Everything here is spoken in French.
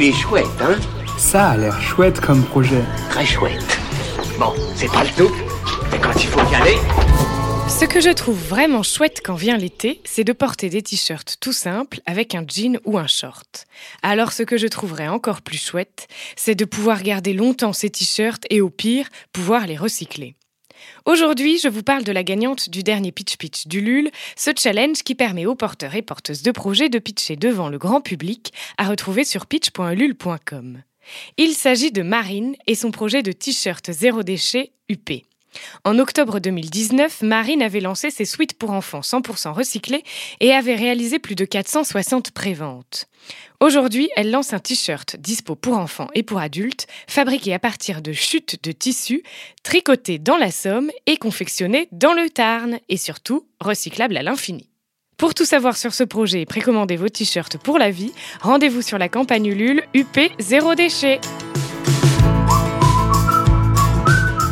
Il est chouette, hein Ça a l'air chouette comme projet. Très chouette. Bon, c'est pas le tout, mais quand il faut y aller... Ce que je trouve vraiment chouette quand vient l'été, c'est de porter des t-shirts tout simples avec un jean ou un short. Alors ce que je trouverais encore plus chouette, c'est de pouvoir garder longtemps ces t-shirts et au pire, pouvoir les recycler. Aujourd'hui, je vous parle de la gagnante du dernier Pitch Pitch du LUL, ce challenge qui permet aux porteurs et porteuses de projets de pitcher devant le grand public, à retrouver sur pitch.lul.com. Il s'agit de Marine et son projet de t-shirt zéro déchet UP. En octobre 2019, Marine avait lancé ses suites pour enfants 100% recyclés et avait réalisé plus de 460 préventes. Aujourd'hui, elle lance un t-shirt dispo pour enfants et pour adultes, fabriqué à partir de chutes de tissu, tricoté dans la Somme et confectionné dans le Tarn, et surtout recyclable à l'infini. Pour tout savoir sur ce projet et précommander vos t-shirts pour la vie, rendez-vous sur la campagne Ulule UP Zéro Déchet.